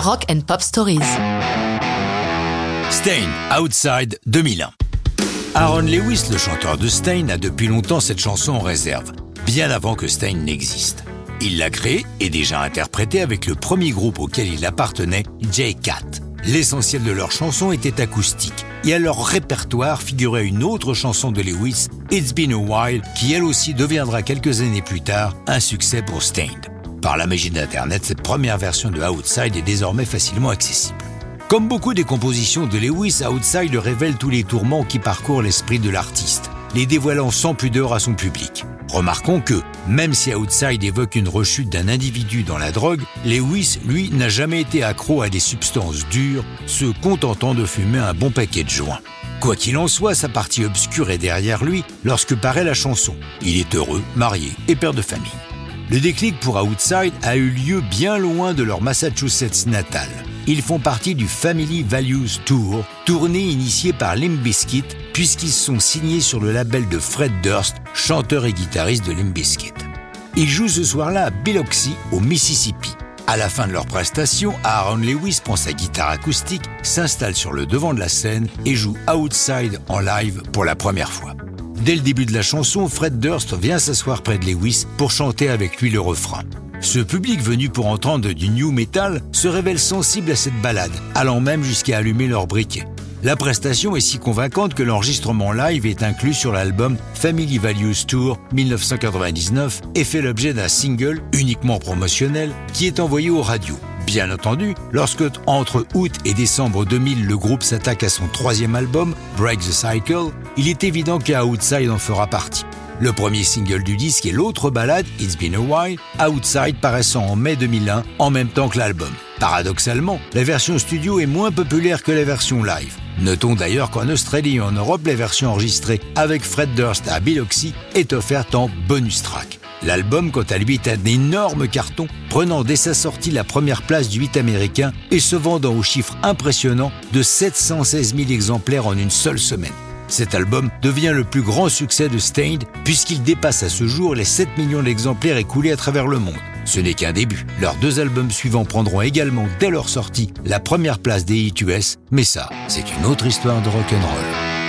Rock and Pop Stories. Stain, Outside 2001. Aaron Lewis, le chanteur de Stain, a depuis longtemps cette chanson en réserve, bien avant que Stain n'existe. Il l'a créée et déjà interprétée avec le premier groupe auquel il appartenait, J-Cat. L'essentiel de leurs chansons était acoustique, et à leur répertoire figurait une autre chanson de Lewis, It's Been a While, qui elle aussi deviendra quelques années plus tard un succès pour Stained. Par la magie d'Internet, cette première version de Outside est désormais facilement accessible. Comme beaucoup des compositions de Lewis, Outside révèle tous les tourments qui parcourent l'esprit de l'artiste, les dévoilant sans pudeur à son public. Remarquons que, même si Outside évoque une rechute d'un individu dans la drogue, Lewis, lui, n'a jamais été accro à des substances dures, se contentant de fumer un bon paquet de joints. Quoi qu'il en soit, sa partie obscure est derrière lui lorsque paraît la chanson. Il est heureux, marié et père de famille. Le déclic pour Outside a eu lieu bien loin de leur Massachusetts natal. Ils font partie du Family Values Tour, tournée initiée par Limp Bizkit, puisqu'ils sont signés sur le label de Fred Durst, chanteur et guitariste de Limp Bizkit. Ils jouent ce soir-là à Biloxi, au Mississippi. À la fin de leur prestation, Aaron Lewis prend sa guitare acoustique, s'installe sur le devant de la scène et joue Outside en live pour la première fois. Dès le début de la chanson, Fred Durst vient s'asseoir près de Lewis pour chanter avec lui le refrain. Ce public venu pour entendre du new metal se révèle sensible à cette balade, allant même jusqu'à allumer leur briquet. La prestation est si convaincante que l'enregistrement live est inclus sur l'album Family Values Tour 1999 et fait l'objet d'un single uniquement promotionnel qui est envoyé aux radios. Bien entendu, lorsque entre août et décembre 2000 le groupe s'attaque à son troisième album, Break the Cycle, il est évident qu'Outside en fera partie. Le premier single du disque est l'autre ballade, It's Been a While, Outside paraissant en mai 2001 en même temps que l'album. Paradoxalement, la version studio est moins populaire que la version live. Notons d'ailleurs qu'en Australie et en Europe, la version enregistrée avec Fred Durst à Biloxi est offerte en bonus track. L'album, quant à lui, est un énorme carton, prenant dès sa sortie la première place du 8 américain et se vendant au chiffre impressionnant de 716 000 exemplaires en une seule semaine. Cet album devient le plus grand succès de Stained puisqu'il dépasse à ce jour les 7 millions d'exemplaires écoulés à travers le monde. Ce n'est qu'un début. Leurs deux albums suivants prendront également dès leur sortie la première place des hit US, mais ça, c'est une autre histoire de rock'n'roll.